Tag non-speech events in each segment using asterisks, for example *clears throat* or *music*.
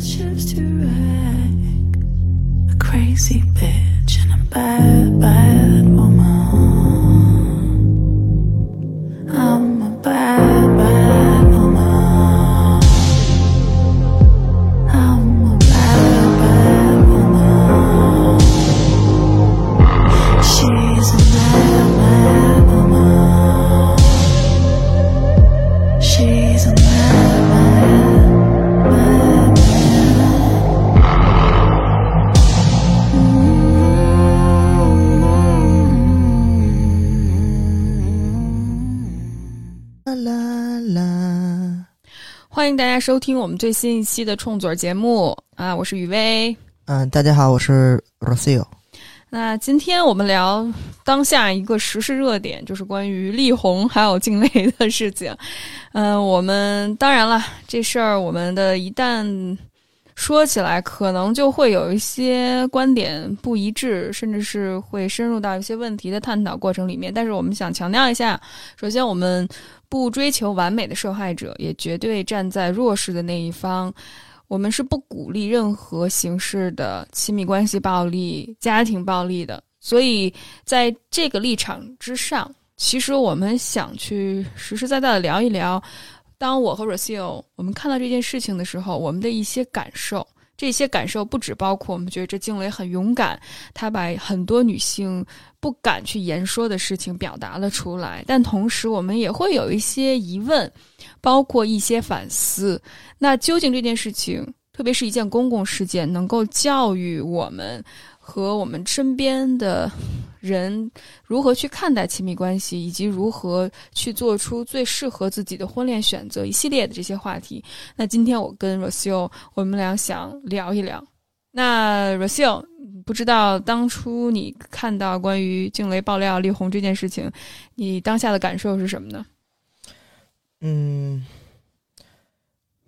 Shifts to wreck. A crazy bitch and a bad, bad 大家收听我们最新一期的冲嘴儿节目啊，我是雨薇。嗯，大家好，我是 Rocio。那今天我们聊当下一个时事热点，就是关于力宏还有静蕾的事情。嗯、我们当然了，这事儿我们的一旦说起来，可能就会有一些观点不一致，甚至是会深入到一些问题的探讨过程里面。但是我们想强调一下，首先我们不追求完美的受害者，也绝对站在弱势的那一方。我们是不鼓励任何形式的亲密关系暴力、家庭暴力的。所以在这个立场之上，其实我们想去实实在在的聊一聊，当我和 Rocio 我们看到这件事情的时候，我们的一些感受。这些感受不只包括我们觉得这静蕾很勇敢，她把很多女性不敢去言说的事情表达了出来，但同时我们也会有一些疑问，包括一些反思。那究竟这件事情，特别是一件公共事件，能够教育我们和我们身边的人如何去看待亲密关系，以及如何去做出最适合自己的婚恋选择，一系列的这些话题。那今天我跟 Rosio，我们俩想聊一聊。那 Rosio，不知道当初你看到关于静蕾爆料力宏这件事情，你当下的感受是什么呢？嗯，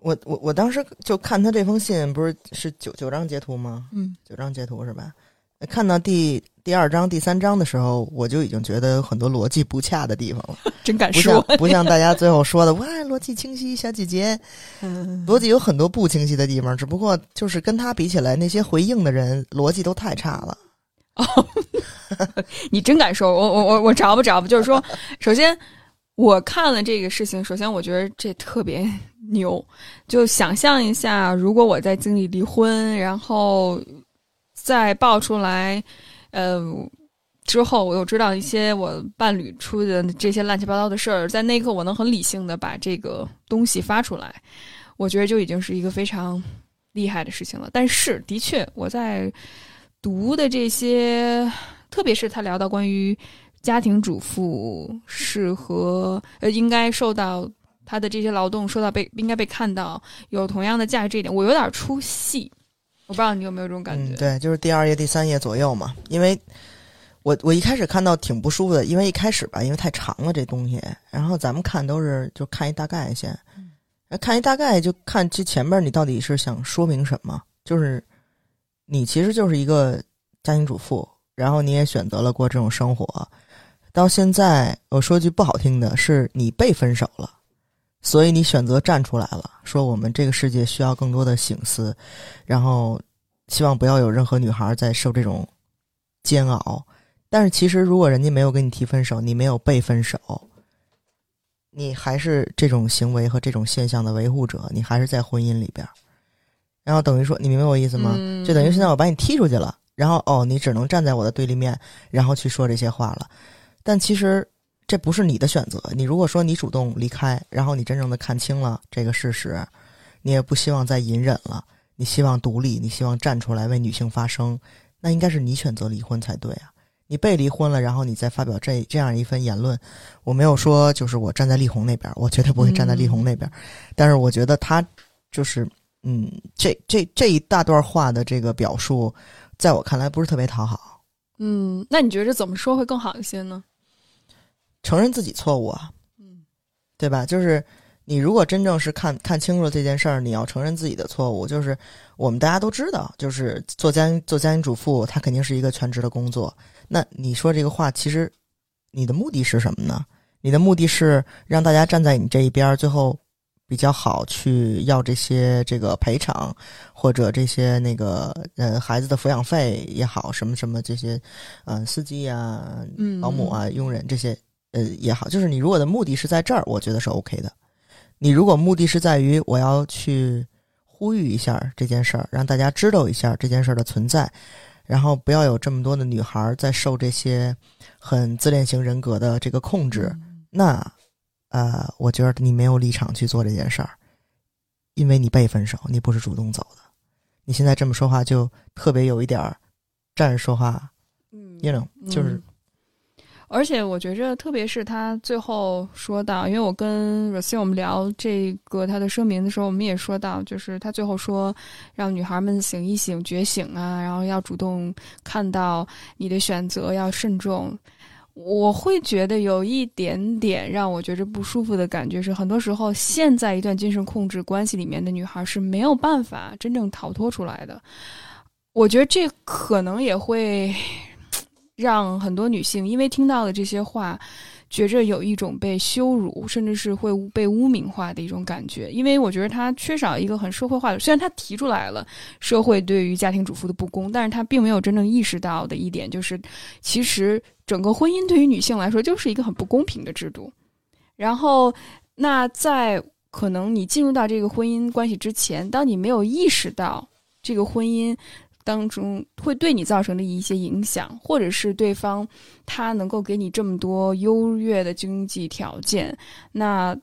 我我我当时就看他这封信，不是是九九张截图吗？嗯，九张截图是吧？看到第第二章、第三章的时候，我就已经觉得有很多逻辑不恰的地方了，*laughs* 真敢不像说。不像大家最后说的哇，逻辑清晰，小姐姐。嗯逻辑有很多不清晰的地方，只不过就是跟他比起来，那些回应的人逻辑都太差了。哦 *laughs* 你真敢说，我我我我找吧找吧，就是说，首先我看了这个事情，首先我觉得这特别牛，就想象一下，如果我在经历离婚，然后在爆出来，呃。之后，我又知道一些我伴侣出的这些乱七八糟的事儿，在那一刻，我能很理性的把这个东西发出来，我觉得就已经是一个非常厉害的事情了。但是，的确，我在读的这些特别是他聊到关于家庭主妇是和呃应该受到他的这些劳动受到被应该被看到有同样的价值这一点，我有点出戏。我不知道你有没有这种感觉？嗯，对，就是第二页、第三页左右嘛。因为我我一开始看到挺不舒服的，因为一开始吧，因为太长了这东西，然后咱们看都是就看一大概先，呃看一大概就看这前面你到底是想说明什么，就是你其实就是一个家庭主妇，然后你也选择了过这种生活，到现在我说句不好听的是你被分手了。所以你选择站出来了，说我们这个世界需要更多的醒思，然后希望不要有任何女孩再受这种煎熬。但是其实，如果人家没有跟你提分手，你没有被分手，你还是这种行为和这种现象的维护者，你还是在婚姻里边儿。然后等于说，你明白我意思吗？嗯就等于现在我把你踢出去了，然后哦，你只能站在我的对立面，然后去说这些话了。但其实这不是你的选择。你如果说你主动离开，然后你真正的看清了这个事实，你也不希望再隐忍了，你希望独立，你希望站出来为女性发声，那应该是你选择离婚才对啊。你被离婚了，然后你再发表这这样一份言论，我没有说就是我站在力宏那边，我绝对不会站在力宏那边，但是我觉得他就是嗯，这这这一大段话的这个表述，在我看来不是特别讨好。嗯，那你觉得怎么说会更好一些呢？承认自己错误啊，嗯对吧？就是你如果真正是看看清楚了这件事儿，你要承认自己的错误。就是我们大家都知道，就是做家做家庭主妇，她肯定是一个全职的工作。那你说这个话，其实你的目的是什么呢？你的目的是让大家站在你这一边儿，最后比较好去要这些这个赔偿，或者这些那个呃孩子的抚养费也好，什么什么这些，呃司机啊、嗯，保姆啊、佣人这些呃也好，就是你如果的目的是在这儿，我觉得是 OK 的。你如果目的是在于我要去呼吁一下这件事儿，让大家知道一下这件事儿的存在，然后不要有这么多的女孩儿在受这些很自恋型人格的这个控制，那呃，我觉得你没有立场去做这件事儿，因为你被分手，你不是主动走的。你现在这么说话，就特别有一点儿站着说话嗯，you know，就是嗯而且我觉着，特别是他最后说到，因为我跟 r o s i 我们聊这个他的声明的时候，我们也说到，就是他最后说让女孩们醒一醒、觉醒啊，然后要主动看到你的选择，要慎重。我会觉得有一点点让我觉着不舒服的感觉是，很多时候现在一段精神控制关系里面的女孩是没有办法真正逃脱出来的。我觉得这可能也会让很多女性因为听到了这些话，觉着有一种被羞辱，甚至是会被污名化的一种感觉。因为我觉得她缺少一个很社会化的，虽然她提出来了社会对于家庭主妇的不公，但是她并没有真正意识到的一点就是，其实整个婚姻对于女性来说就是一个很不公平的制度。然后，那在可能你进入到这个婚姻关系之前，当你没有意识到这个婚姻当中会对你造成的一些影响，或者是对方他能够给你这么多优越的经济条件，那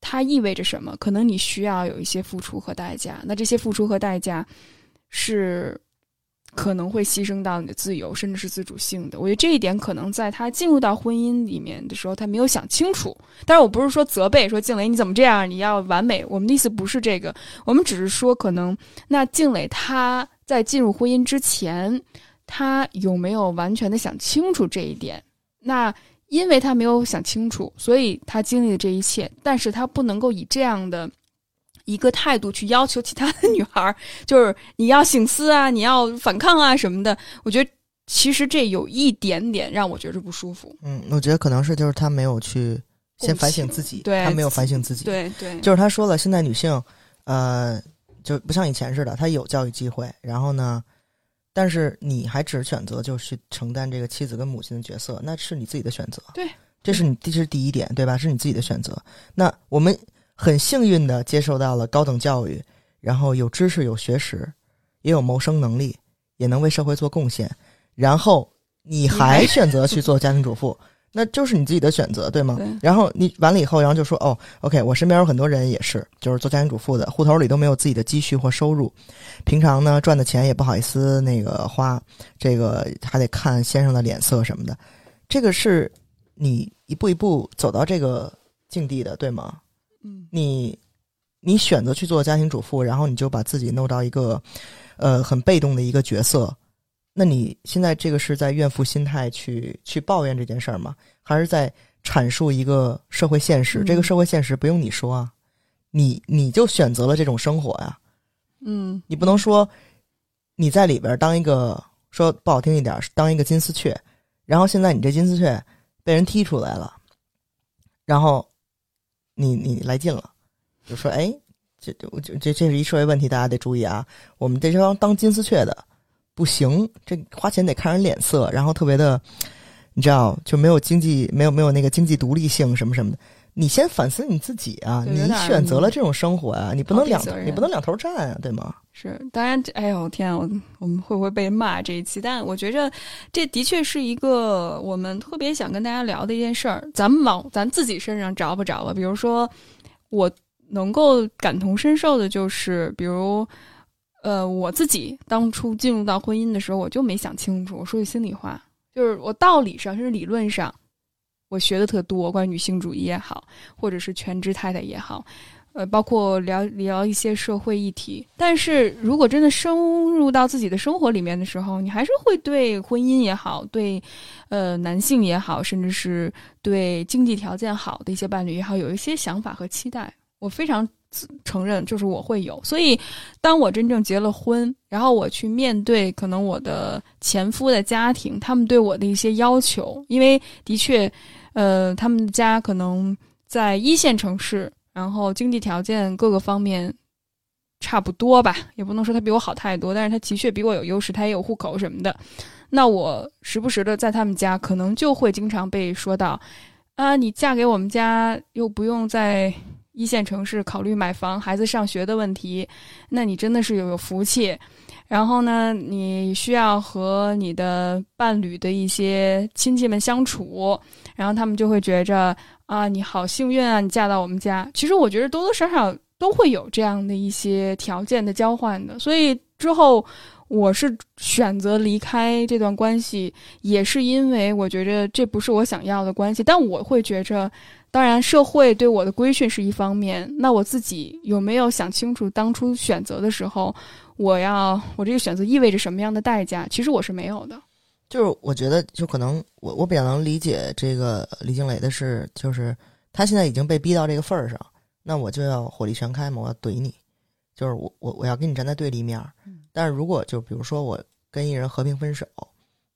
它意味着什么？可能你需要有一些付出和代价，那这些付出和代价是可能会牺牲到你的自由，甚至是自主性的。我觉得这一点可能在他进入到婚姻里面的时候，他没有想清楚。但是我不是说责备说静蕾你怎么这样，你要完美。我们的意思不是这个，我们只是说可能那静蕾她在进入婚姻之前，他有没有完全的想清楚这一点？那因为他没有想清楚，所以他经历了这一切，但是他不能够以这样的。一个态度去要求其他的 *laughs* 女孩，就是你要醒思啊，你要反抗啊什么的。我觉得其实这有一点点让我觉着不舒服。嗯，我觉得可能是就是他没有去先反省自己，对他没有反省自己，对对，就是他说了，现在女性，呃，就不像以前似的，他有教育机会，然后呢，但是你还只选择就是去承担这个妻子跟母亲的角色，那是你自己的选择。对，这是你这是第一点，对吧？是你自己的选择。那我们很幸运的接受到了高等教育，然后有知识、有学识，也有谋生能力，也能为社会做贡献，然后你还选择去做家庭主妇。那就是你自己的选择，对吗？对然后你完了以后，然后就说哦，OK，我身边有很多人也是，就是做家庭主妇的，户头里都没有自己的积蓄或收入，平常呢赚的钱也不好意思那个花，这个还得看先生的脸色什么的，这个是你一步一步走到这个境地的，对吗？嗯你你选择去做家庭主妇，然后你就把自己弄到一个呃很被动的一个角色，那你现在这个是在怨妇心态去去抱怨这件事儿吗？还是在阐述一个社会现实？嗯这个社会现实不用你说啊，你你就选择了这种生活呀，嗯你不能说你在里边当一个说不好听一点，当一个金丝雀，然后现在你这金丝雀被人踢出来了，然后你你来劲了，就说哎，这这这这是一社会问题，大家得注意啊。我们这帮当金丝雀的不行，这花钱得看人脸色，然后特别的，你知道就没有经济没有没有那个经济独立性什么什么的。你先反思你自己啊，你选择了这种生活啊，你不能两你不能两头站啊，对吗？是，当然，哎呦天啊，我我们会不会被骂这一期？但我觉着这的确是一个我们特别想跟大家聊的一件事儿。咱们往咱自己身上找吧着吧，比如说我能够感同身受的就是，比如呃我自己当初进入到婚姻的时候，我就没想清楚。我说句心里话，就是我道理上甚至理论上，我学的特多，关于女性主义也好，或者是全职太太也好。呃，包括聊聊一些社会议题，但是如果真的深入到自己的生活里面的时候，你还是会对婚姻也好，对呃男性也好，甚至是对经济条件好的一些伴侣也好，有一些想法和期待。我非常承认，就是我会有。所以，当我真正结了婚，然后我去面对可能我的前夫的家庭，他们对我的一些要求，因为的确，呃，他们家可能在一线城市。然后经济条件各个方面差不多吧，也不能说他比我好太多，但是他的确比我有优势，他也有户口什么的。那我时不时的在他们家，可能就会经常被说到，啊，你嫁给我们家又不用在一线城市考虑买房、孩子上学的问题，那你真的是有有福气。然后呢，你需要和你的伴侣的一些亲戚们相处，然后他们就会觉着啊，你好幸运啊，你嫁到我们家。其实我觉得多多少少都会有这样的一些条件的交换的，所以之后我是选择离开这段关系，也是因为我觉着这不是我想要的关系。但我会觉着，当然社会对我的规训是一方面，那我自己有没有想清楚当初选择的时候？我要我这个选择意味着什么样的代价？其实我是没有的。就是我觉得，就可能我我比较能理解这个李静蕾的是，就是他现在已经被逼到这个份儿上，那我就要火力全开嘛，我要怼你，就是我我我要跟你站在对立面。但是如果就比如说我跟一人和平分手，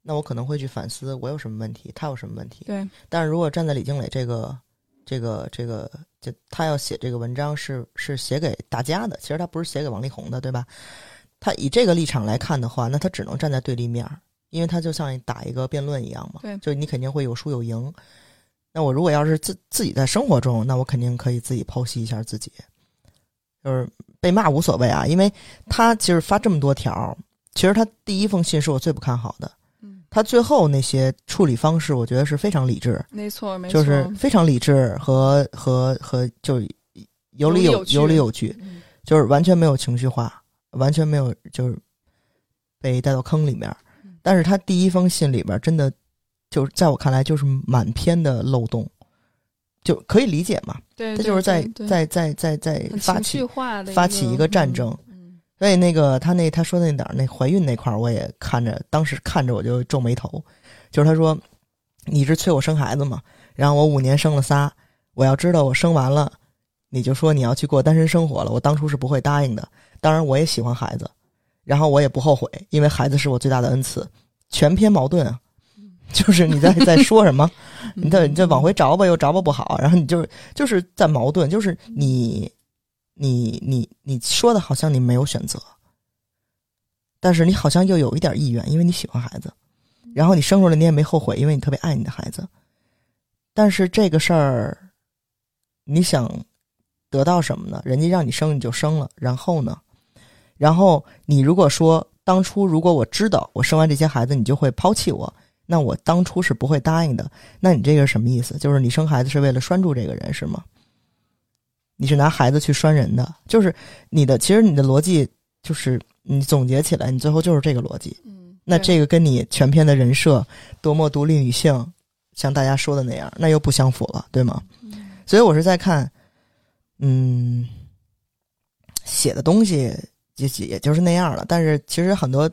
那我可能会去反思我有什么问题，他有什么问题。对。但是如果站在李静蕾这个这个这个，就他要写这个文章是是写给大家的，其实他不是写给王力宏的，对吧？他以这个立场来看的话，那他只能站在对立面，因为他就像打一个辩论一样嘛。对，就你肯定会有输有赢。那我如果要是自自己在生活中，那我肯定可以自己剖析一下自己，就是被骂无所谓啊，因为他其实发这么多条，其实他第一封信是我最不看好的。嗯，他最后那些处理方式，我觉得是非常理智。没错，没错，就是非常理智和和和就有理有有理有据，就是完全没有情绪化。完全没有，就是被带到坑里面。但是他第一封信里边真的，就是在我看来就是满篇的漏洞，就可以理解嘛。对，他就是在在在在在发起发起一个战争。所以那个他那他说那点儿那怀孕那块儿，我也看着，当时看着我就皱眉头。就是他说，你是催我生孩子嘛？然后我五年生了仨，我要知道我生完了，你就说你要去过单身生活了。我当初是不会答应的。当然，我也喜欢孩子，然后我也不后悔，因为孩子是我最大的恩赐。全篇矛盾啊，就是你在在说什么？*laughs* 你在你再往回找吧，又找吧不好，然后你就就是在矛盾，就是你你你你说的好像你没有选择，但是你好像又有一点意愿，因为你喜欢孩子，然后你生出来你也没后悔，因为你特别爱你的孩子。但是这个事儿，你想得到什么呢？人家让你生你就生了，然后呢？然后你如果说当初如果我知道我生完这些孩子你就会抛弃我，那我当初是不会答应的。那你这个什么意思？就是你生孩子是为了拴住这个人是吗？你是拿孩子去拴人的？就是你的，其实你的逻辑就是你总结起来，你最后就是这个逻辑。嗯，那这个跟你全篇的人设多么独立女性，像大家说的那样，那又不相符了，对吗？所以我是在看，嗯，写的东西。也也就是那样了，但是其实很多，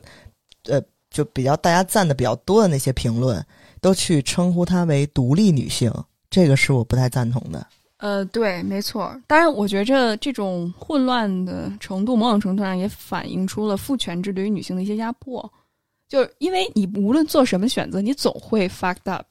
呃，就比较大家赞的比较多的那些评论，都去称呼她为独立女性，这个是我不太赞同的。呃，对，没错。当然，我觉着这种混乱的程度，某种程度上也反映出了父权制对于女性的一些压迫。就是因为你无论做什么选择，你总会 fucked up，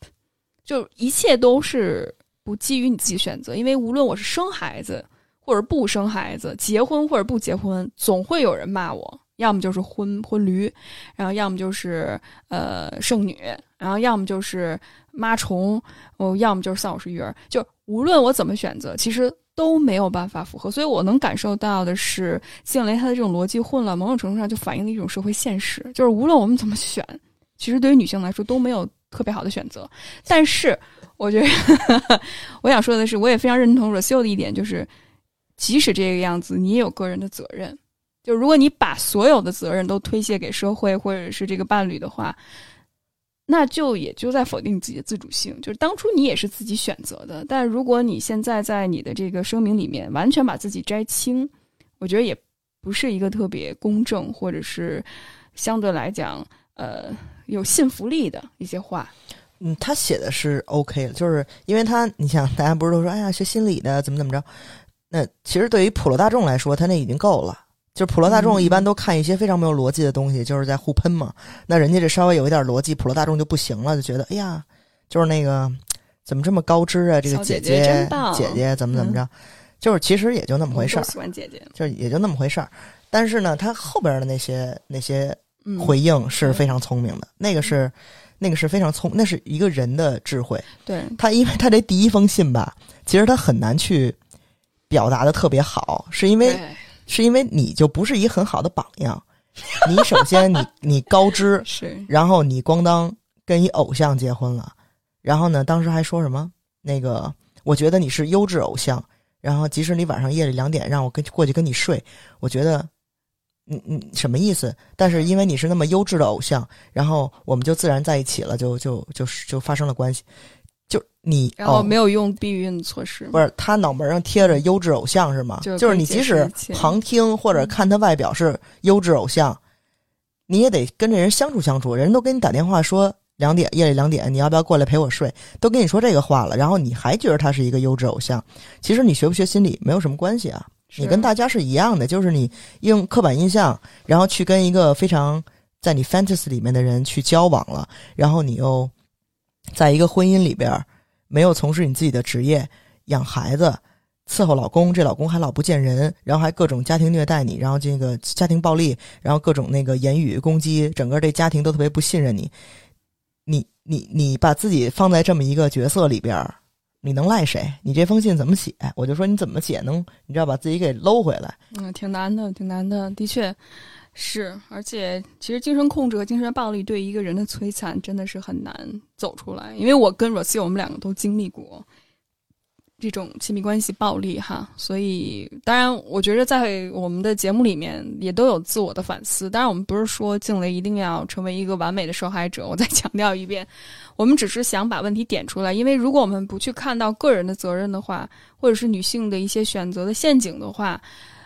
就一切都是不基于你自己选择。因为无论我是生孩子。或者不生孩子，结婚或者不结婚，总会有人骂我，要么就是婚婚驴，然后要么就是呃剩女，然后要么就是妈虫，哦，要么就是丧偶式育儿。就无论我怎么选择，其实都没有办法符合。所以我能感受到的是，静蕾她的这种逻辑混乱，某种程度上就反映了一种社会现实，就是无论我们怎么选，其实对于女性来说都没有特别好的选择。但是，我觉得我想说的是，我也非常认同 Rocio 的一点，就是。即使这个样子，你也有个人的责任。就如果你把所有的责任都推卸给社会或者是这个伴侣的话，那就也就在否定自己的自主性。就是当初你也是自己选择的，但如果你现在在你的这个声明里面完全把自己摘清，我觉得也不是一个特别公正或者是相对来讲呃有信服力的一些话。嗯，他写的是 OK 的，就是因为他，你想大家不是都说，哎呀，学心理的怎么怎么着？那其实对于普罗大众来说，他那已经够了。就是普罗大众一般都看一些非常没有逻辑的东西，就是在互喷嘛。那人家这稍微有一点逻辑，普罗大众就不行了，就觉得哎呀，就是那个怎么这么高知啊？这个姐姐姐姐怎么怎么着？就是其实也就那么回事儿，喜欢姐姐，就是也就那么回事儿。但是呢，他后边的那些那些嗯，回应是非常聪明的，那个是那个是非常聪，那是一个人的智慧。对，他因为他这第一封信吧，其实他很难去表达的特别好，是因为对是因为你就不是一个很好的榜样。*laughs* 你首先你你高知，*laughs* 是然后你咣当跟一偶像结婚了，然后呢，当时还说什么那个，我觉得你是优质偶像，然后即使你晚上夜里两点让我跟过去跟你睡，我觉得，嗯嗯，什么意思？但是因为你是那么优质的偶像，然后我们就自然在一起了，就就就就发生了关系，就你然后哦没有用避孕措施，不是他脑门上贴着优质偶像是吗？就就是你即使旁听或者看他外表是优质偶像，你也得跟这人相处相处。人都给你打电话说两点夜里两点，你要不要过来陪我睡？都跟你说这个话了，然后你还觉得他是一个优质偶像，其实你学不学心理没有什么关系啊。你跟大家是一样的，就是你用刻板印象，然后去跟一个非常在你 fantasy 里面的人去交往了，然后你又在一个婚姻里边没有从事你自己的职业，养孩子，伺候老公，这老公还老不见人，然后还各种家庭虐待你，然后这个家庭暴力，然后各种那个言语攻击，整个这家庭都特别不信任你，你你你把自己放在这么一个角色里边，你能赖谁？你这封信怎么写？我就说你怎么写能，你知道把自己给搂回来。嗯，挺难的，挺难的，的确是。而且，其实精神控制和精神暴力对一个人的摧残真的是很难走出来。因为我跟 Rosie 我们两个都经历过这种亲密关系暴力哈，所以当然，我觉得在我们的节目里面也都有自我的反思。当然，我们不是说静蕾一定要成为一个完美的受害者，我再 *laughs* 强调一遍，我们只是想把问题点出来。因为如果我们不去看到个人的责任的话，或者是女性的一些选择的陷阱的话，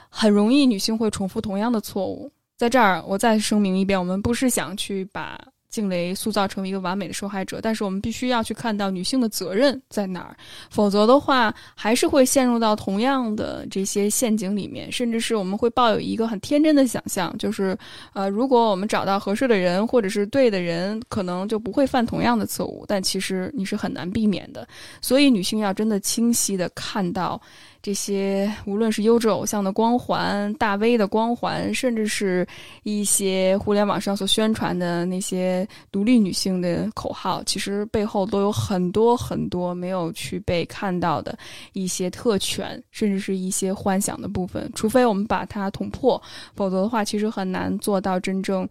很容易女性会重复同样的错误。在这儿，我再声明一遍，我们不是想去把静蕾塑造成为一个完美的受害者，但是我们必须要去看到女性的责任在哪儿，否则的话，还是会陷入到同样的这些陷阱里面，甚至是我们会抱有一个很天真的想象，就是呃，如果我们找到合适的人或者是对的人，可能就不会犯同样的错误，但其实你是很难避免的。所以，女性要真的清晰的看到。这些无论是优质偶像的光环、大 V 的光环，甚至是一些互联网上所宣传的那些独立女性的口号，其实背后都有很多很多没有去被看到的一些特权，甚至是一些幻想的部分。除非我们把它捅破，否则的话，其实很难做到真正。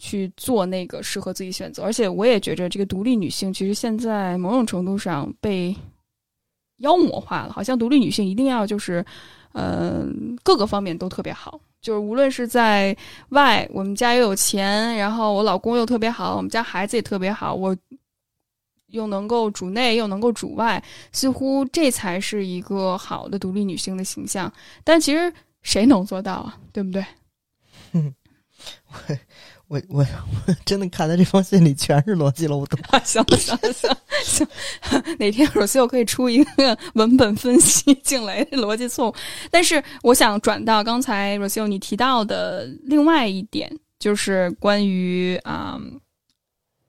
去做那个适合自己选择，而且我也觉着这个独立女性，其实现在某种程度上被妖魔化了，好像独立女性一定要就是，呃，各个方面都特别好，就是无论是在外，我们家又有钱，然后我老公又特别好，我们家孩子也特别好，我又能够主内又能够主外，似乎这才是一个好的独立女性的形象。但其实谁能做到啊？对不对？*laughs* 我我我我 *laughs* 真的看他这封信里全是逻辑漏洞。行了行了行行，哪天 r o s e 可以出一个文本分析静蕾的逻辑错误。但是我想转到刚才 r o s e 你提到的另外一点，就是关于啊、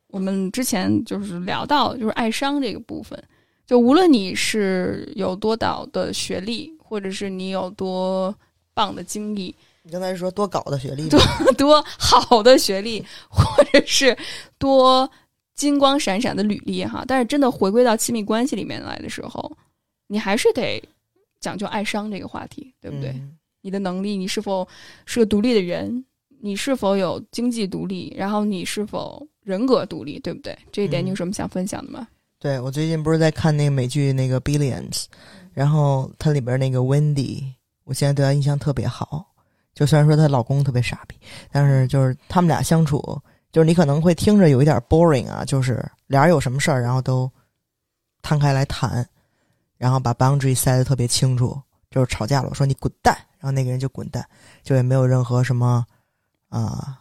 我们之前就是聊到就是爱商这个部分。就无论你是有多少的学历，或者是你有多棒的经历，你刚才说多高的学历多 *laughs* 多好的学历，或者是多金光闪闪的履历哈，但是真的回归到亲密关系里面来的时候，你还是得讲究爱商这个话题，对不对？嗯你的能力，你是否是个独立的人？你是否有经济独立？然后你是否人格独立，对不对？这一点嗯你有什么想分享的吗？对我最近不是在看那个美剧那个 Billions，然后它里边那个 Wendy，我现在对她印象特别好。就虽然说她老公特别傻逼，但是就是他们俩相处，就是你可能会听着有一点 boring 啊，就是俩人有什么事儿，然后都摊开来谈，然后把 boundary 塞得特别清楚。就是吵架了，我说你滚蛋，然后那个人就滚蛋，就也没有任何什么啊、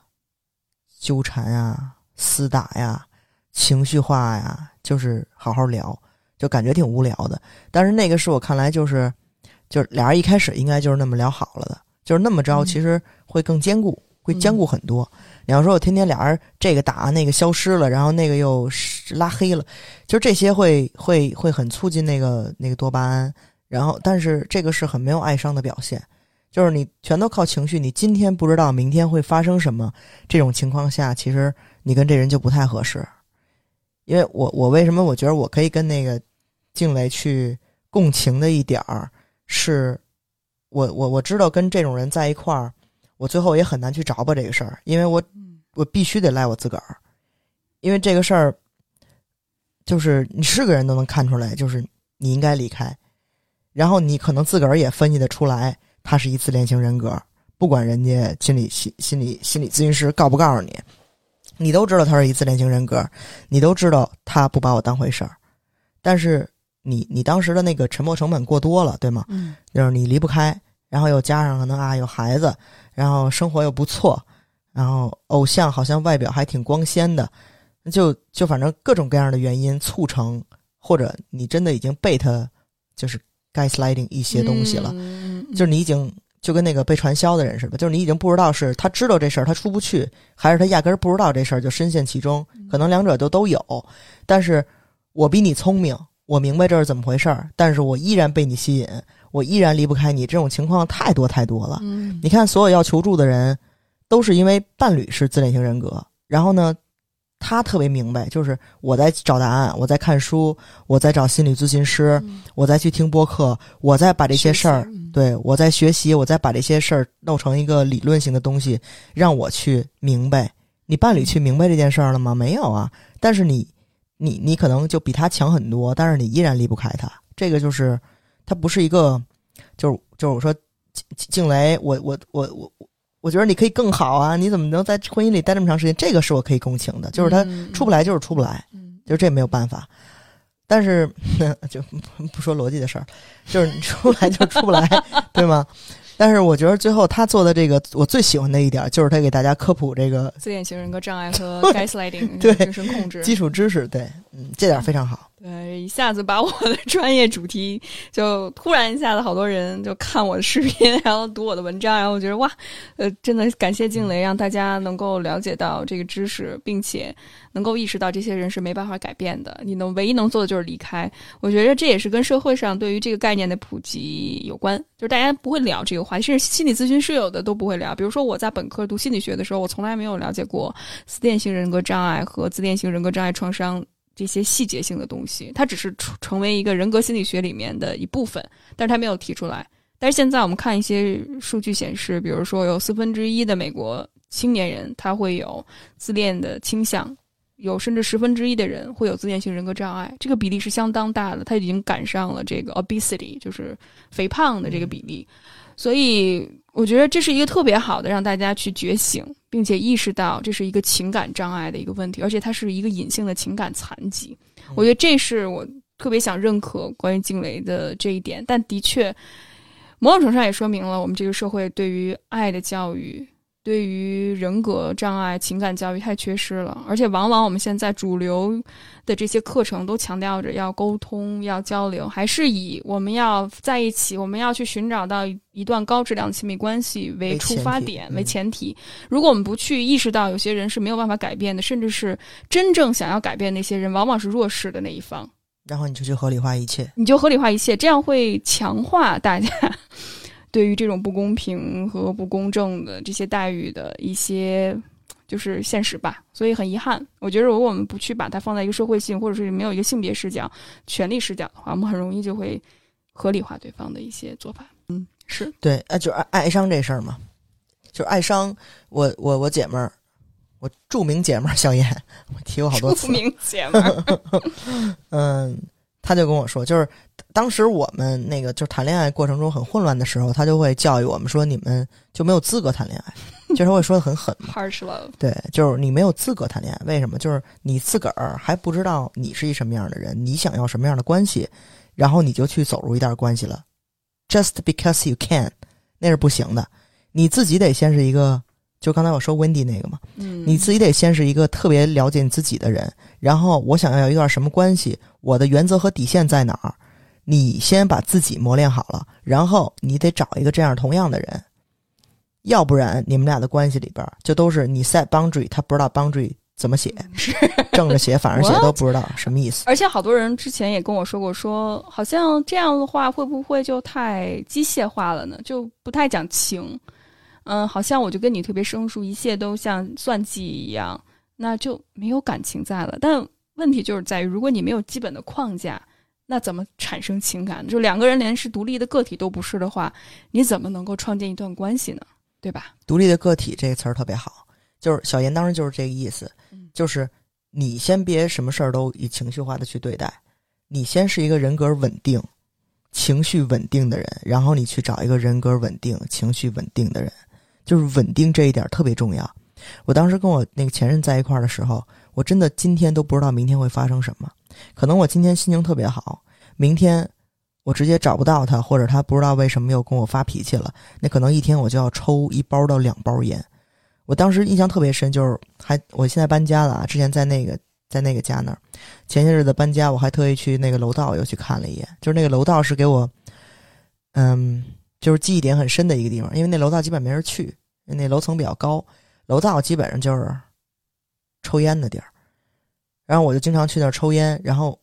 纠缠啊、厮打呀、情绪化呀，就是好好聊，就感觉挺无聊的。但是那个是我看来就是，就是俩人一开始应该就是那么聊好了的，就是那么着，嗯其实会更坚固，会坚固很多。你要说我天天俩人这个打那个消失了，然后那个又拉黑了，就这些会会会很促进那个那个多巴胺，然后，但是这个是很没有爱商的表现，就是你全都靠情绪，你今天不知道明天会发生什么，这种情况下，其实你跟这人就不太合适。因为我我为什么我觉得我可以跟那个静蕾去共情的一点儿，是我我我知道跟这种人在一块儿，我最后也很难去着吧这个事儿，因为我我必须得赖我自个儿，因为这个事儿就是你是个人都能看出来，就是你应该离开。然后你可能自个儿也分析得出来，他是一自恋型人格，不管人家心理心心理心理咨询师告不告诉你，你都知道他是一自恋型人格，你都知道他不把我当回事儿，但是你你当时的那个沉没成本过多了，对吗？嗯就是你离不开，然后又加上可能啊有孩子，然后生活又不错，然后偶像好像外表还挺光鲜的，就就反正各种各样的原因促成，或者你真的已经被他就是 gaslighting 一些东西了，嗯就是你已经就跟那个被传销的人似的，就是你已经不知道是他知道这事儿他出不去，还是他压根儿不知道这事儿就深陷其中，可能两者就都有。但是我比你聪明，我明白这是怎么回事儿，但是我依然被你吸引，我依然离不开你。这种情况太多太多了。嗯你看，所有要求助的人，都是因为伴侣是自恋型人格，然后呢，他特别明白，就是我在找答案，我在看书，我在找心理咨询师，我在去听播客，我在把这些事儿嗯，对我在学习，我在把这些事儿弄成一个理论性的东西，让我去明白。你伴侣去明白这件事儿了吗？没有啊。但是你，你，你可能就比他强很多，但是你依然离不开他。这个就是，他不是一个，就是就是我说，静静蕾，我我我我我，我觉得你可以更好啊！你怎么能在婚姻里待这么长时间？这个是我可以共情的，就是他出不来就是出不来，嗯就是这没有办法。但是 *laughs* 就不说逻辑的事儿，就是你出不来就出不来，对吗？但是我觉得最后他做的这个，我最喜欢的一点就是他给大家科普这个自恋型人格障碍和 gaslighting *laughs* 对精神控制。基础知识，对，嗯，这点非常好。对，一下子把我的专业主题就突然一下子好多人就看我的视频，然后读我的文章，然后我觉得哇，呃，真的感谢静蕾，让大家能够了解到这个知识，并且能够意识到这些人是没办法改变的。你能唯一能做的就是离开。我觉得这也是跟社会上对于这个概念的普及有关，就是大家不会聊这个话题，甚至心理咨询师有的都不会聊。比如说我在本科读心理学的时候，我从来没有了解过自恋型人格障碍和自恋型人格障碍创伤这些细节性的东西，它只是成成为一个人格心理学里面的一部分，但是它没有提出来。但是现在我们看一些数据显示，比如说有四分之一的美国青年人他会有自恋的倾向，有甚至十分之一的人会有自恋型人格障碍，这个比例是相当大的，它已经赶上了这个 obesity，就是肥胖的这个比例。所以我觉得这是一个特别好的让大家去觉醒，并且意识到这是一个情感障碍的一个问题，而且它是一个隐性的情感残疾。我觉得这是我特别想认可关于静蕾的这一点。但的确，某种程度上也说明了我们这个社会对于爱的教育。对于人格障碍、情感教育太缺失了，而且往往我们现在主流的这些课程都强调着要沟通、要交流，还是以我们要在一起，我们要去寻找到一段高质量亲密关系为出发点、为前提。如果我们不去意识到有些人是没有办法改变的，甚至是真正想要改变那些人，往往是弱势的那一方，然后你就去合理化一切，你就合理化一切，这样会强化大家。对于这种不公平和不公正的这些待遇的一些就是现实吧，所以很遗憾。我觉得如果我们不去把它放在一个社会性，或者是没有一个性别视角、权力视角的话，我们很容易就会合理化对方的一些做法。嗯，是对，啊，就是爱爱伤这事儿嘛，就是爱伤。我我我姐们儿，我著名姐们儿小燕，我提过好多次著，名姐们儿，*laughs* 嗯，他就跟我说，就是当时我们那个就是谈恋爱过程中很混乱的时候，他就会教育我们说，你们就没有资格谈恋爱，*laughs* 就是会说的很狠嘛。harsh *laughs* love，对，就是你没有资格谈恋爱，为什么？就是你自个儿还不知道你是一什么样的人，你想要什么样的关系，然后你就去走入一段关系了，just because you can，那是不行的。你自己得先是一个，就刚才我说 Wendy 那个嘛，嗯，你自己得先是一个特别了解你自己的人，然后我想要有一段什么关系，我的原则和底线在哪儿，你先把自己磨练好了，然后你得找一个这样同样的人，要不然你们俩的关系里边就都是你 set boundary，他不知道 boundary 怎么写，是，正着写反着写都不知道什么意思。而且好多人之前也跟我说过说好像这样的话会不会就太机械化了呢？就不太讲情。嗯，好像我就跟你特别生疏，一切都像算计一样，那就没有感情在了。但问题就是在于，如果你没有基本的框架，那怎么产生情感？就两个人连是独立的个体都不是的话，你怎么能够创建一段关系呢？对吧？独立的个体这个词儿特别好，就是小严当时就是这个意思嗯，就是你先别什么事儿都以情绪化的去对待，你先是一个人格稳定、情绪稳定的人，然后你去找一个人格稳定、情绪稳定的人，就是稳定这一点特别重要。我当时跟我那个前任在一块儿的时候，我真的今天都不知道明天会发生什么。可能我今天心情特别好，明天我直接找不到他，或者他不知道为什么又跟我发脾气了，那可能一天我就要抽一包到两包烟。我当时印象特别深，就是还我现在搬家了啊，之前在那个在那个家那儿，前些日子搬家，我还特意去那个楼道又去看了一眼，就是那个楼道是给我，嗯，就是记忆点很深的一个地方，因为那楼道基本没人去，那楼层比较高，楼道基本上就是抽烟的地儿，然后我就经常去那儿抽烟，然后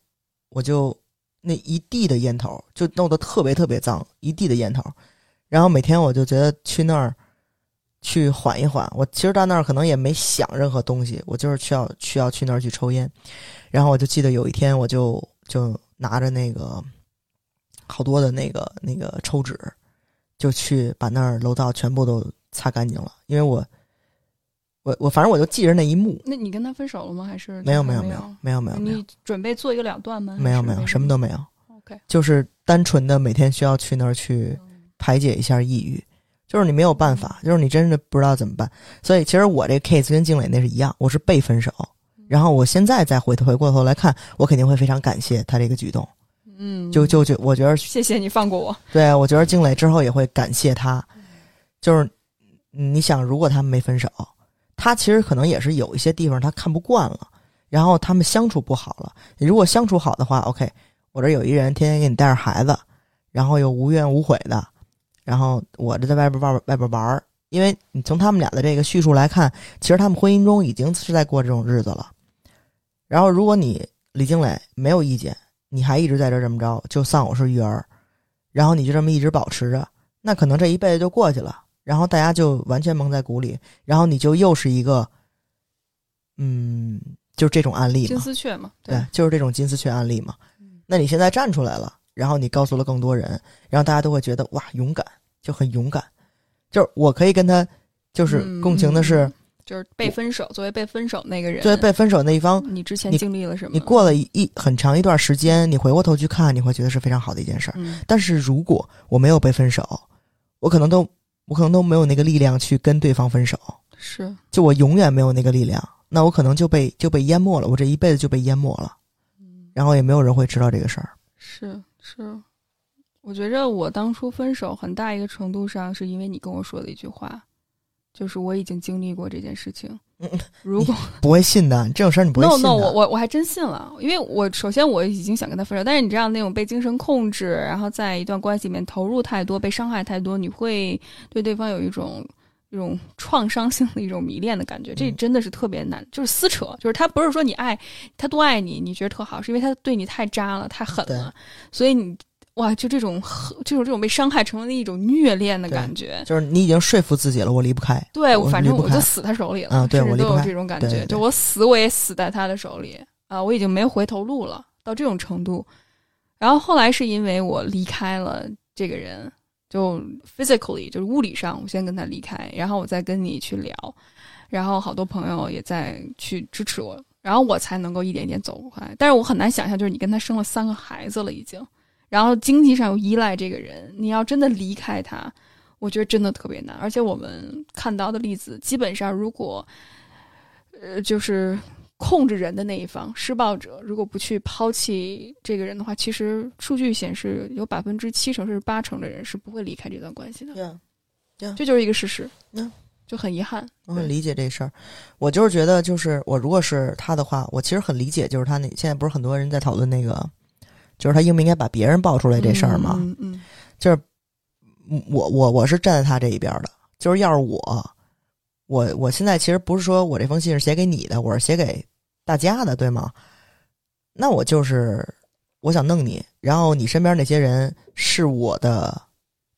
我就那一地的烟头就弄得特别特别脏，一地的烟头，然后每天我就觉得去那儿去缓一缓。我其实到那儿可能也没想任何东西，我就是需要需要去那儿去抽烟。然后我就记得有一天，我就就拿着那个好多的那个那个抽纸，就去把那儿楼道全部都擦干净了，因为我我我反正我就记着那一幕。那你跟他分手了吗？还是没有没有没没有没有没有没有你准备做一个了断吗？没有没有什么都没有，OK。就是单纯的每天需要去那儿去排解一下抑郁，就是你没有办法，就是你真的不知道怎么办。所以其实我这个 case 跟静蕾那是一样，我是被分手，然后我现在再回头回过头来看，我肯定会非常感谢他这个举动，嗯，就就觉我觉得谢谢你放过我。对我觉得静蕾之后也会感谢他，就是嗯你想，如果他们没分手，他其实可能也是有一些地方他看不惯了，然后他们相处不好了。如果相处好的话，OK，我这有一人天天给你带着孩子，然后又无怨无悔的，然后我这在外边外边外边玩儿。因为你从他们俩的这个叙述来看，其实他们婚姻中已经是在过这种日子了。然后，如果你李经磊没有意见，你还一直在这这么着，就丧偶式育儿，然后你就这么一直保持着，那可能这一辈子就过去了。然后大家就完全蒙在鼓里，然后你就又是一个，嗯，就是这种案例金，丝雀嘛，对，就是这种金丝雀案例嘛。嗯那你现在站出来了，然后你告诉了更多人，然后大家都会觉得哇，勇敢，就很勇敢。就是我可以跟他，就是嗯共情的是嗯，就是被分手，作为被分手那个人，作为被分手那一方，你之前经历了什么？你过了一一很长一段时间，你回过头去看，你会觉得是非常好的一件事儿。嗯，但是如果我没有被分手，我可能都我可能都没有那个力量去跟对方分手，是就我永远没有那个力量，那我可能就被就被淹没了，我这一辈子就被淹没了，然后也没有人会知道这个事儿。是是，我觉着我当初分手很大一个程度上是因为你跟我说的一句话，就是我已经经历过这件事情。嗯 *laughs* 如果不会信的，这种事儿你不会 no 信的。no，我我我还真信了，因为我首先我已经想跟他分手，但是你知道那种被精神控制，然后在一段关系里面投入太多，被伤害太多，你会对对方有一种一种创伤性的一种迷恋的感觉，这嗯。真的是特别难，就是撕扯，就是他不是说你爱他多爱你，你觉得特好，是因为他对你太渣了，太狠了，所以你哇，就这种就是这种被伤害成为了一种虐恋的感觉。就是你已经说服自己了，我离不开。对，我反正我就死他手里了，啊对我离不开都有这种感觉，对对对就我死我也死在他的手里啊，我已经没有回头路了，到这种程度。然后后来是因为我离开了这个人，就 physically 就是物理上，我先跟他离开，然后我再跟你去聊，然后好多朋友也在去支持我，然后我才能够一点点走过来。但是我很难想象，就是你跟他生了三个孩子了已经，然后经济上又依赖这个人，你要真的离开他。我觉得真的特别难，而且我们看到的例子，基本上如果，呃，就是控制人的那一方施暴者，如果不去抛弃这个人的话，其实数据显示有百分之七成甚至八成的人是不会离开这段关系的，对，这就是一个事实。嗯，就很遗憾。我很理解这事儿。我就是觉得，就是我如果是他的话，我其实很理解，就是他那现在不是很多人在讨论那个，就是他应不应该把别人爆出来这事儿吗？嗯嗯就是嗯我我我是站在他这一边的，就是要是我，我我现在其实不是说我这封信是写给你的，我是写给大家的，对吗？那我就是我想弄你，然后你身边那些人是我的，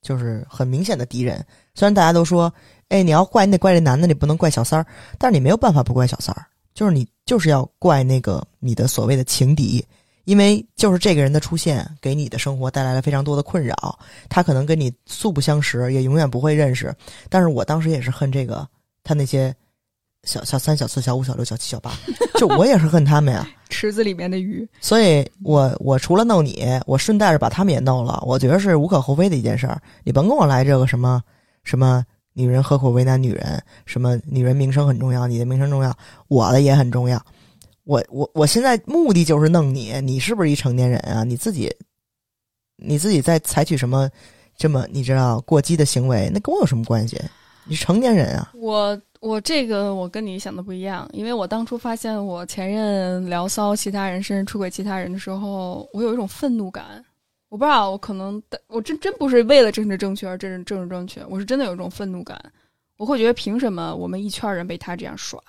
就是很明显的敌人。虽然大家都说，哎，你要怪你得怪这男的，你不能怪小三儿，但是你没有办法不怪小三儿，就是你就是要怪那个你的所谓的情敌，因为就是这个人的出现给你的生活带来了非常多的困扰，他可能跟你素不相识，也永远不会认识。但是我当时也是恨这个他那些小小三、小四、小五、小六、小七、小八，就我也是恨他们呀。*laughs* 池子里面的鱼，所以我我除了弄你，我顺带着把他们也弄了，我觉得是无可厚非的一件事儿。你甭跟我来这个什么什么女人何苦为难女人，什么女人名声很重要，你的名声重要，我的也很重要。我我我现在目的就是弄你，你是不是一成年人啊？你自己你自己在采取什么这么你知道过激的行为，那跟我有什么关系？你是成年人啊。我我这个我跟你想的不一样，因为我当初发现我前任聊骚其他人，甚至出轨其他人的时候，我有一种愤怒感。我不知道，我可能我真真不是为了政治正确而政治政治正确，我是真的有一种愤怒感。我会觉得凭什么我们一圈人被他这样耍？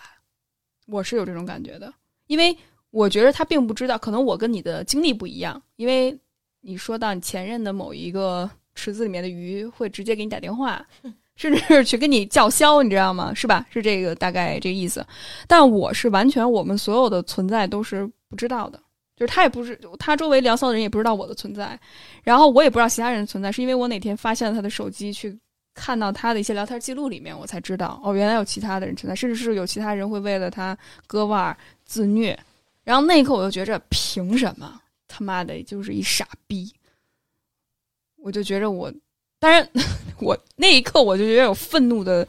我是有这种感觉的，因为我觉得他并不知道，可能我跟你的经历不一样，因为你说到你前任的某一个池子里面的鱼会直接给你打电话。甚至是去跟你叫嚣，你知道吗？是吧？是这个大概这个意思。但我是完全，我们所有的存在都是不知道的，就是他也不是他周围聊骚的人也不知道我的存在，然后我也不知道其他人的存在，是因为我哪天发现了他的手机，去看到他的一些聊天记录里面，我才知道哦，原来有其他的人存在，甚至是有其他人会为了他割腕自虐。然后那一刻我就觉着，凭什么他妈的就是一傻逼？我就觉着我。当然，我那一刻我就觉得有愤怒的，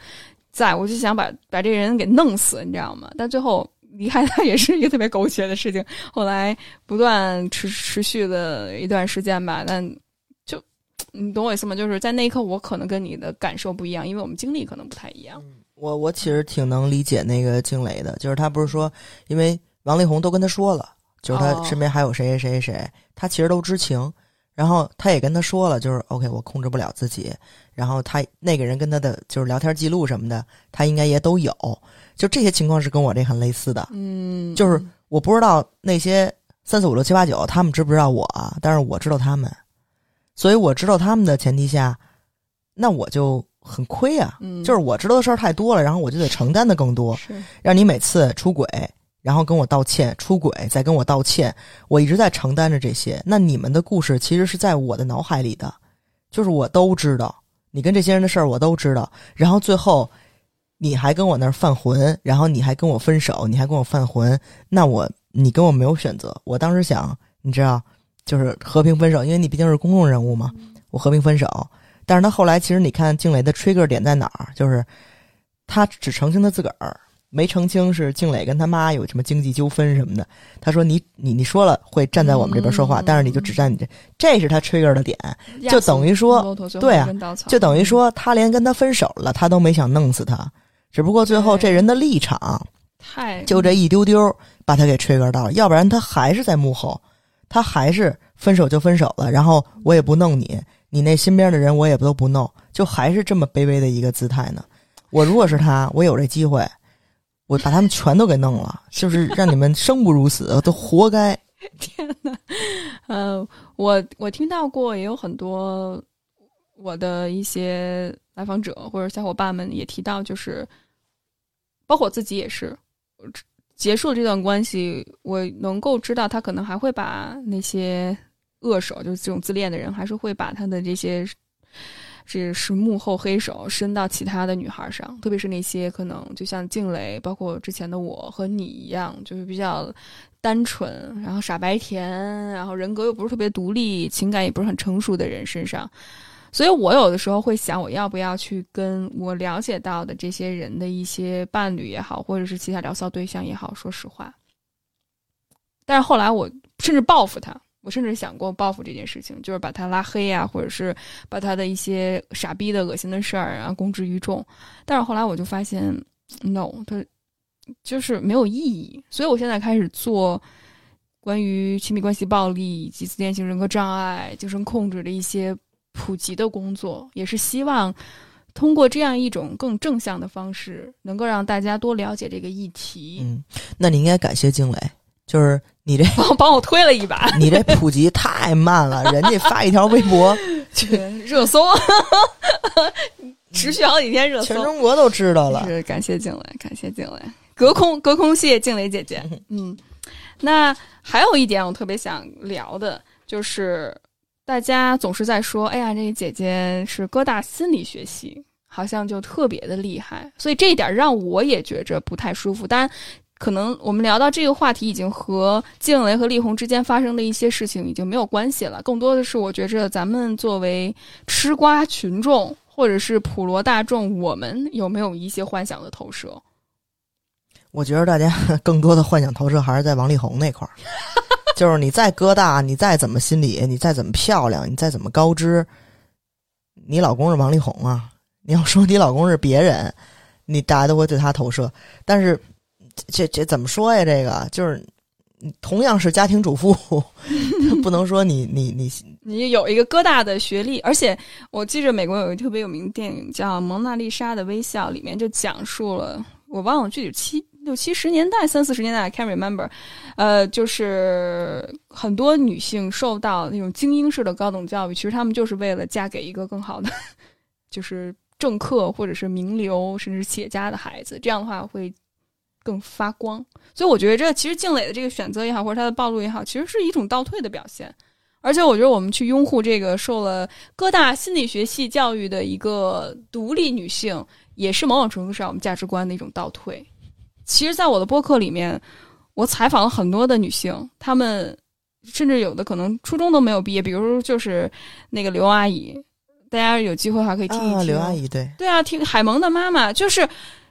在我就想把把这人给弄死，你知道吗？但最后离开他也是一个特别狗血的事情。后来不断持持续的一段时间吧，但就你懂我意思吗？就是在那一刻，我可能跟你的感受不一样，因为我们经历可能不太一样。我我其实挺能理解那个惊雷的，就是他不是说，因为王力宏都跟他说了，就是他身边还有谁谁谁谁，他其实都知情。然后他也跟他说了，就是 OK，我控制不了自己。然后他那个人跟他的就是聊天记录什么的，他应该也都有。就这些情况是跟我这很类似的。嗯，就是我不知道那些三四五六七八九他们知不知道我，但是我知道他们。所以我知道他们的前提下，那我就很亏啊。嗯，就是我知道的事儿太多了，然后我就得承担的更多。是让你每次出轨。然后跟我道歉，出轨再跟我道歉，我一直在承担着这些。那你们的故事其实是在我的脑海里的，就是我都知道你跟这些人的事儿，我都知道。然后最后你还跟我那儿犯浑，然后你还跟我分手，你还跟我犯浑，那我你跟我没有选择。我当时想，你知道，就是和平分手，因为你毕竟是公众人物嘛，我和平分手。但是他后来其实你看静蕾的 trigger 点在哪儿，就是他只澄清他自个儿。没澄清是静蕾跟他妈有什么经济纠纷什么的。他说你你你说了会站在我们这边说话，但是你就只站你这，这是他 trigger 的点，就等于说对啊，就等于说他连跟他分手了，他都没想弄死他，只不过最后这人的立场太就这一丢丢把他给 trigger 到了，要不然他还是在幕后，他还是分手就分手了，然后我也不弄你，你那身边的人我也都不弄，就还是这么卑微的一个姿态呢。我如果是他，我有这机会。我把他们全都给弄了，就是让你们生不如死，都活该！*laughs* 天哪，呃，我我听到过，也有很多我的一些来访者或者小伙伴们也提到，就是包括我自己也是，结束这段关系，我能够知道他可能还会把那些恶手，就是这种自恋的人，还是会把他的这些。这是幕后黑手伸到其他的女孩上，特别是那些可能就像静蕾，包括之前的我和你一样，就是比较单纯，然后傻白甜，然后人格又不是特别独立，情感也不是很成熟的人身上。所以我有的时候会想，我要不要去跟我了解到的这些人的一些伴侣也好，或者是其他聊骚对象也好，说实话。但是后来我甚至报复他。我甚至想过报复这件事情，就是把他拉黑呀，或者是把他的一些傻逼的、恶心的事儿啊公之于众。但是后来我就发现，no，他就是没有意义。所以我现在开始做关于亲密关系暴力以及自恋型人格障碍、精神控制的一些普及的工作，也是希望通过这样一种更正向的方式，能够让大家多了解这个议题，嗯，那你应该感谢静蕾，就是你这帮 *laughs* 帮我推了一把，你这普及太慢了，人家发一条微博，*laughs* 热搜，持续好几天热搜，全中国都知道了。是感谢静蕾，感谢静蕾，隔空隔空谢静蕾姐姐。嗯，那还有一点我特别想聊的，就是大家总是在说，哎呀，这个姐姐是哥大心理学系，好像就特别的厉害，所以这一点让我也觉着不太舒服。当然。可能我们聊到这个话题，已经和静蕾和力宏之间发生的一些事情已经没有关系了。更多的是，我觉着咱们作为吃瓜群众，或者是普罗大众，我们有没有一些幻想的投射？我觉得大家更多的幻想投射还是在王力宏那块儿，*laughs* 就是你再哥大，你再怎么心理，你再怎么漂亮，你再怎么高知，你老公是王力宏啊！你要说你老公是别人，你大家都会对他投射，但是。这这怎么说呀？这个就是同样是家庭主妇，*laughs* 不能说你你你 *laughs* 你有一个哥大的学历，而且我记着美国有一个特别有名的电影叫《蒙娜丽莎的微笑》，里面就讲述了我忘了具体七六七十年代三四十年代 can't remember，呃，就是很多女性受到那种精英式的高等教育，其实她们就是为了嫁给一个更好的，*laughs* 就是政客或者是名流甚至企业家的孩子，这样的话会。更发光，所以我觉得这其实静蕾的这个选择也好，或者她的暴露也好，其实是一种倒退的表现。而且我觉得我们去拥护这个受了各大心理学系教育的一个独立女性，也是某种程度上我们价值观的一种倒退。其实，在我的播客里面，我采访了很多的女性，她们甚至有的可能初中都没有毕业，比如就是那个刘阿姨，大家有机会的话可以听一听。刘阿姨，对对啊，听海萌的妈妈，就是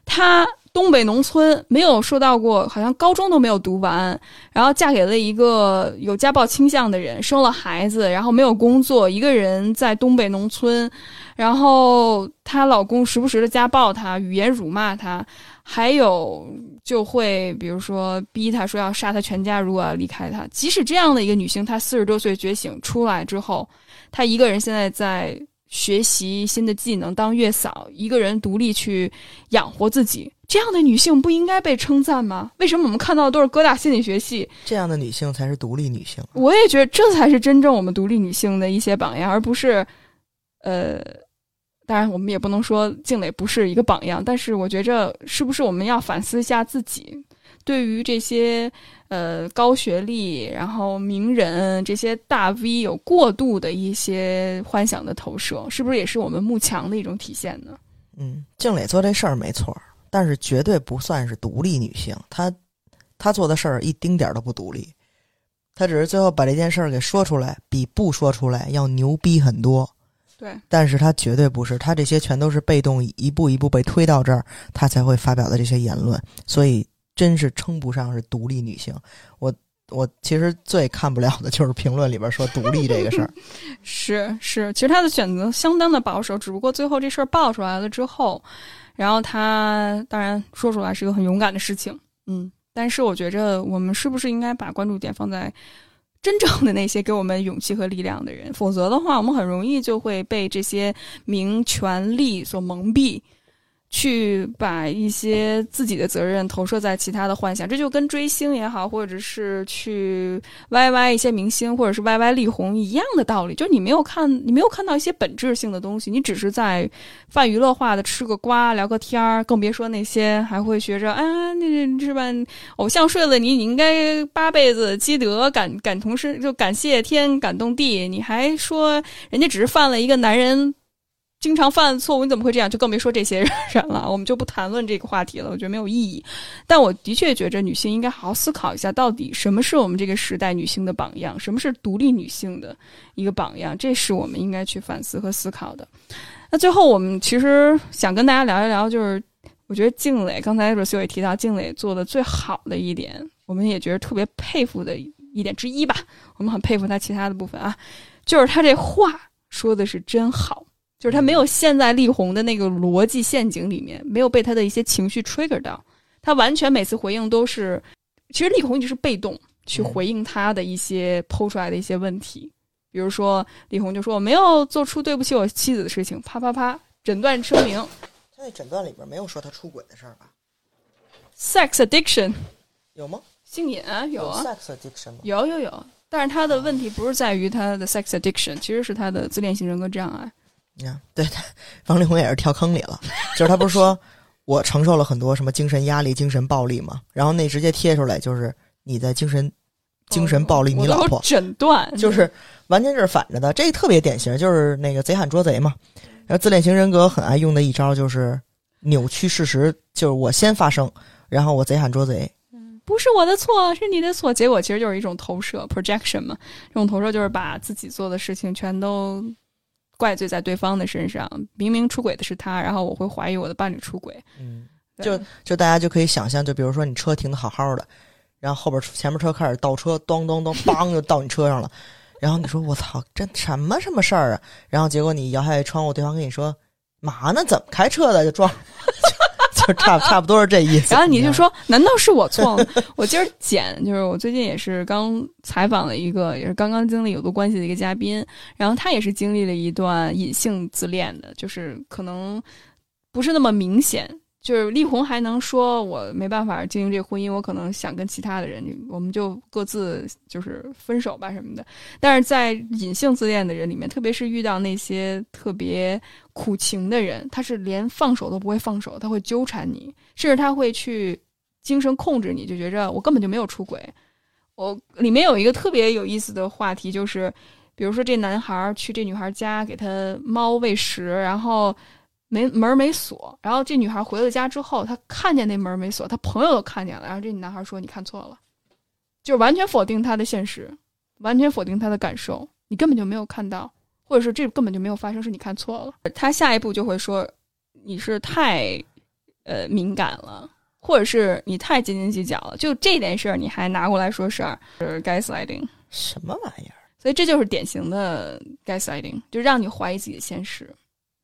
她。东北农村没有受到过，好像高中都没有读完，然后嫁给了一个有家暴倾向的人，生了孩子，然后没有工作，一个人在东北农村，然后她老公时不时的家暴她，语言辱骂她，还有就会比如说逼她说要杀她全家，如果要离开她。即使这样的一个女性，她四十多岁觉醒出来之后，她一个人现在在学习新的技能，当月嫂，一个人独立去养活自己。这样的女性不应该被称赞吗？为什么我们看到的都是哥大心理学系？这样的女性才是独立女性。我也觉得这才是真正我们独立女性的一些榜样，而不是，呃，当然我们也不能说静蕾不是一个榜样，但是我觉着是不是我们要反思一下自己，对于这些呃高学历、然后名人这些大 V 有过度的一些幻想的投射，是不是也是我们慕强的一种体现呢？嗯，静蕾做这事儿没错。但是绝对不算是独立女性，她她做的事儿一丁点儿都不独立，她只是最后把这件事儿给说出来，比不说出来要牛逼很多。对，但是她绝对不是，她这些全都是被动一步一步被推到这儿，她才会发表的这些言论，所以真是称不上是独立女性。我我其实最看不了的就是评论里边说独立这个事儿。*laughs* 是是，其实她的选择相当的保守，只不过最后这事儿爆出来了之后。然后她当然说出来是一个很勇敢的事情，嗯，但是我觉着我们是不是应该把关注点放在真正的那些给我们勇气和力量的人？否则的话，我们很容易就会被这些名权利所蒙蔽。去把一些自己的责任投射在其他的幻想，这就跟追星也好，或者是去歪歪一些明星，或者是歪歪力宏一样的道理。就是你没有看，你没有看到一些本质性的东西，你只是在泛娱乐化的吃个瓜、聊个天儿，更别说那些还会学着啊，那是吧？偶像睡了你，你应该八辈子积德，感感同身，就感谢天，感动地。你还说人家只是犯了一个男人。经常犯错误，你怎么会这样？就更别说这些人了。我们就不谈论这个话题了，我觉得没有意义。但我的确觉着女性应该好好思考一下，到底什么是我们这个时代女性的榜样，什么是独立女性的一个榜样，这是我们应该去反思和思考的。那最后，我们其实想跟大家聊一聊，就是我觉得静蕾刚才若修也提到，静蕾做的最好的一点，我们也觉得特别佩服的一点之一吧。我们很佩服她其他的部分啊，就是她这话说的是真好。就是他没有陷在力宏的那个逻辑陷阱里面，没有被他的一些情绪 trigger 到，他完全每次回应都是，其实力宏一直是被动去回应他的一些抛出来的一些问题，比如说力宏就说我没有做出对不起我妻子的事情，啪啪啪诊断声明他那诊断里边没有说他出轨的事儿吧？sex addiction 有吗？性瘾啊，有啊，sex addiction 吗？有有有。但是他的问题不是在于他的 sex addiction，其实是他的自恋型人格障碍。你看，对他，*laughs* 王力宏也是跳坑里了。就是他不是说我承受了很多什么精神压力、精神暴力嘛？然后那直接贴出来就是你在精神精神暴力你老婆，诊断就是完全是反着的。这个特别典型，就是那个贼喊捉贼嘛。然后自恋型人格很爱用的一招就是扭曲事实，就是我先发生，然后我贼喊捉贼。不是我的错，是你的错。结果其实就是一种投射 projection 嘛。这种投射就是把自己做的事情全都怪罪在对方的身上。明明出轨的是他，然后我会怀疑我的伴侣出轨。嗯，就就大家就可以想象，就比如说你车停的好好的，然后后边前面车开始倒车，咚咚咚，梆就到你车上了，然后你说我操，这什么什么事儿啊？然后结果你摇下窗户，对方跟你说嘛呢？怎么开车的？就撞，*laughs* *laughs* 差差不多是这意思。然后你就说：“难道是我错了？” *laughs* 我今儿剪，就是我最近也是刚采访了一个，也是刚刚经历有毒关系的一个嘉宾，然后他也是经历了一段隐性自恋的，就是可能不是那么明显。就是力宏还能说我没办法经营这婚姻，我可能想跟其他的人，我们就各自就是分手吧什么的。但是在隐性自恋的人里面，特别是遇到那些特别苦情的人，他是连放手都不会放手，他会纠缠你，甚至他会去精神控制你，就觉着我根本就没有出轨。我里面有一个特别有意思的话题，就是比如说这男孩去这女孩家给他猫喂食，然后没门儿没锁，然后这女孩回了家之后，她看见那门儿没锁，她朋友都看见了，然后这男孩说你看错了，就是完全否定她的现实，完全否定她的感受，你根本就没有看到，或者是这根本就没有发生，是你看错了。他下一步就会说你是太呃敏感了。或者是你太斤斤计较了，就这件事儿你还拿过来说事儿，是 gaslighting。什么玩意儿？所以这就是典型的 gaslighting，就让你怀疑自己的现实，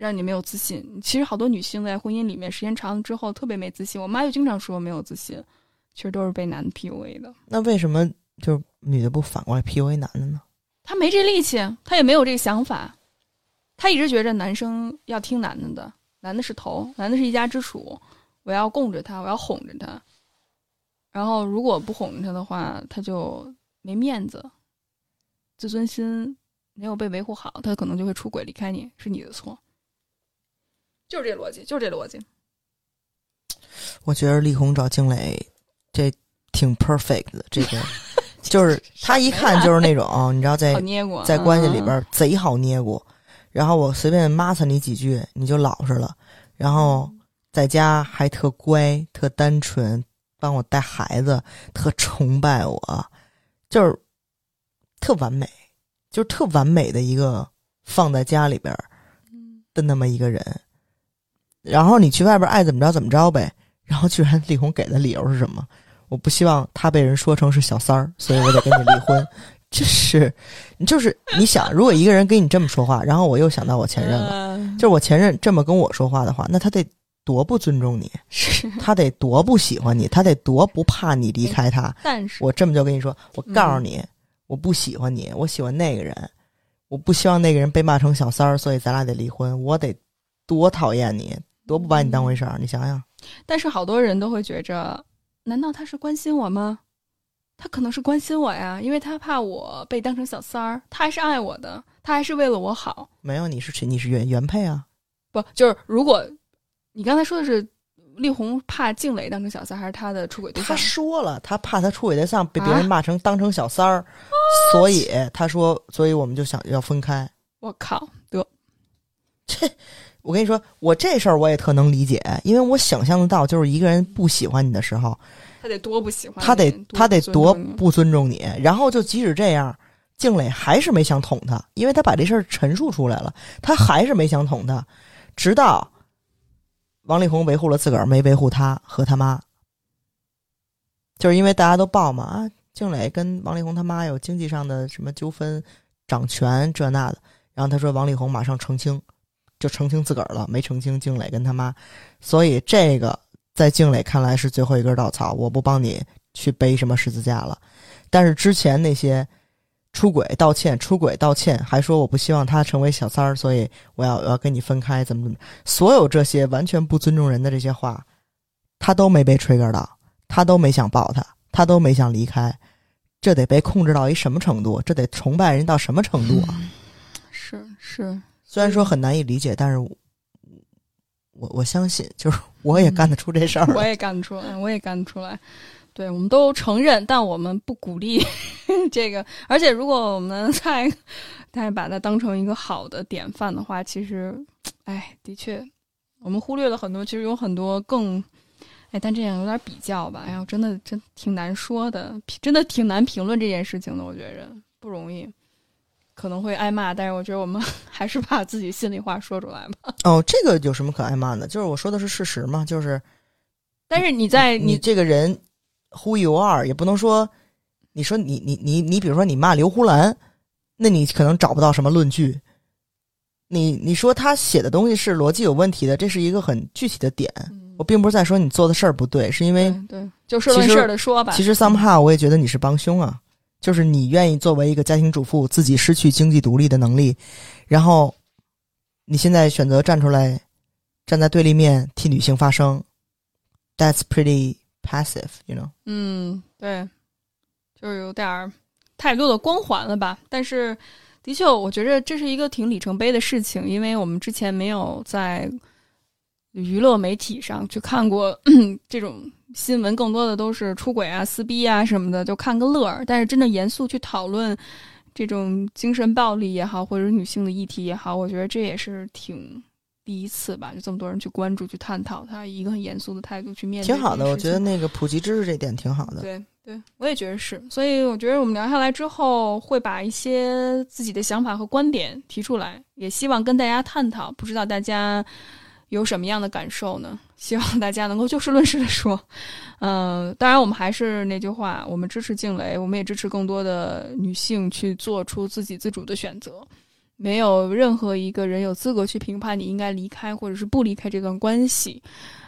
让你没有自信。其实好多女性在婚姻里面时间长了之后特别没自信，我妈就经常说没有自信，其实都是被男的 PUA 的。那为什么就是女的不反过来 PUA 男的呢？她没这力气，她也没有这个想法，她一直觉着男生要听男的的，男的是头，男的是一家之主，我要供着他，我要哄着他。然后如果不哄着他的话，他就没面子，自尊心没有被维护好，他可能就会出轨离开你，是你的错。就是这逻辑，就是这逻辑。我觉得力宏找静蕾这挺 perfect 的，这个 *laughs* 就是他一看就是那种你知道在在关系里嗯边贼好捏咕，然后我随便骂他你几句你就老实了，然后在家还特乖特单纯，帮我带孩子，特崇拜我，就是特完美，就是特完美的一个放在家里边嗯的那么一个人。然后你去外边爱怎么着怎么着呗，*laughs* 然后居然力宏给的理由是什么？我不希望他被人说成是小三儿，所以我得跟你离婚。*laughs* 这是，就是你想，如果一个人跟你这么说话，然后我又想到我前任了，嗯就是我前任这么跟我说话的话，那他得多不尊重你，他得多不喜欢你，他得多不怕你离开他。*laughs* 但是我这么就跟你说，我告诉嗯你，我不喜欢你，我喜欢那个人，我不希望那个人被骂成小三儿，所以咱俩得离婚。我得多讨厌你，多不把你当回事儿，你想想。但是好多人都会觉着，难道他是关心我吗？他可能是关心我呀，因为他怕我被当成小三儿，他还是爱我的，他还是为了我好。没有，你是你是原原配啊，不，就是如果你刚才说的是丽红怕静蕾当成小三儿，还是他的出轨对象他象？说了，他怕他出轨对象被别人啊骂成当成小三儿，所以他说，所以我们就想要分开。我靠，得我跟你说，我这事儿我也特能理解，因为我想象得到，就是一个人不喜欢你的时候，他得多不喜欢，他得他得多不尊重你。然后就即使这样，静蕾还是没想捅他，因为他把这事儿陈述出来了，他还是没想捅他，直到王力宏维护了自个儿，没维护他和他妈，就是因为大家都报嘛啊，静蕾跟王力宏他妈有经济上的什么纠纷、掌权这那的，然后他说王力宏马上澄清，就澄清自个儿了，没澄清静蕾跟他妈，所以这个在静蕾看来是最后一根稻草，我不帮你去背什么十字架了。但是之前那些出轨道歉，出轨道歉，还说我不希望他成为小三儿，所以我要我要跟你分开，怎么怎么，所有这些完全不尊重人的这些话，他都没被 trigger 到，他都没想抱他，他都没想离开，这得被控制到一什么程度？这得崇拜人到什么程度啊？是是，虽然说很难以理解，但是我我我相信，就是我也干得出这事儿来。我也干得出来，我也干得出来。对，我们都承认，但我们不鼓励 *laughs* 这个。而且，如果我们 *laughs* 再再把它当成一个好的典范的话，其实，哎，的确，我们忽略了很多。其实有很多更，哎，但这样有点比较吧。哎呀，真的真挺难说的，真的挺难评论这件事情的。我觉着不容易，可能会挨骂，但是我觉得我们 *laughs* 还是把自己心里话说出来吧。哦，这个有什么可挨骂的？就是我说的是事实嘛，就是。但是你在你这个人。Who you are 也不能说，你说你你你你，比如说你骂刘胡兰，那你可能找不到什么论据。你你说他写的东西是逻辑有问题的，这是一个很具体的点。我并不是在说你做的事儿不对，是因为对就事论事的说吧。其实 somehow 我也觉得你是帮凶啊，就是你愿意作为一个家庭主妇，自己失去经济独立的能力，然后你现在选择站出来，站在对立面替女性发声，That's pretty。passive，you know？嗯，对，就是有点儿太多的光环了吧？但是，的确，我觉得这是一个挺里程碑的事情，因为我们之前没有在娱乐媒体上去看过 *clears throat* 这种新闻，更多的都是出轨啊、撕逼啊什么的，就看个乐儿。但是，真的严肃去讨论这种精神暴力也好，或者女性的议题也好，我觉得这也是挺。第一次吧，就这么多人去关注、去探讨，他一个很严肃的态度去面对，挺好的。我觉得那个普及知识这点挺好的。对对，我也觉得是。所以我觉得我们聊下来之后，会把一些自己的想法和观点提出来，也希望跟大家探讨。不知道大家有什么样的感受呢？*laughs* 希望大家能够就事论事的说。嗯，*laughs* 当然，我们还是那句话，我们支持静蕾，我们也支持更多的女性去做出自己自主的选择。没有任何一个人有资格去评判你应该离开或者是不离开这段关系。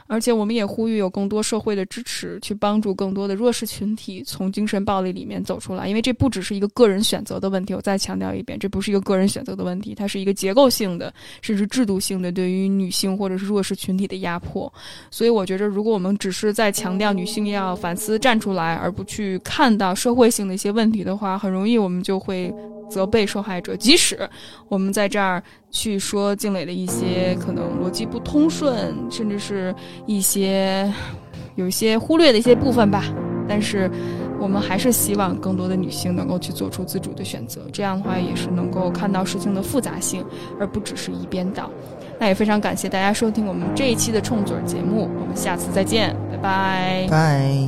而且，我们也呼吁有更多社会的支持，去帮助更多的弱势群体从精神暴力里面走出来。因为这不只是一个个人选择的问题，我再强调一遍，这不是一个个人选择的问题，它是一个结构性的，甚至制度性的对于女性或者是弱势群体的压迫。所以，我觉着，如果我们只是在强调女性要反思、站出来，而不去看到社会性的一些问题的话，很容易我们就会责备受害者。即使我们在这儿。去说静蕾的一些可能逻辑不通顺，甚至是一些有一些忽略的一些部分吧。但是，我们还是希望更多的女性能够去做出自主的选择。这样的话，也是能够看到事情的复杂性，而不只是一边倒。那也非常感谢大家收听我们这一期的冲嘴节目，我们下次再见，拜拜。拜。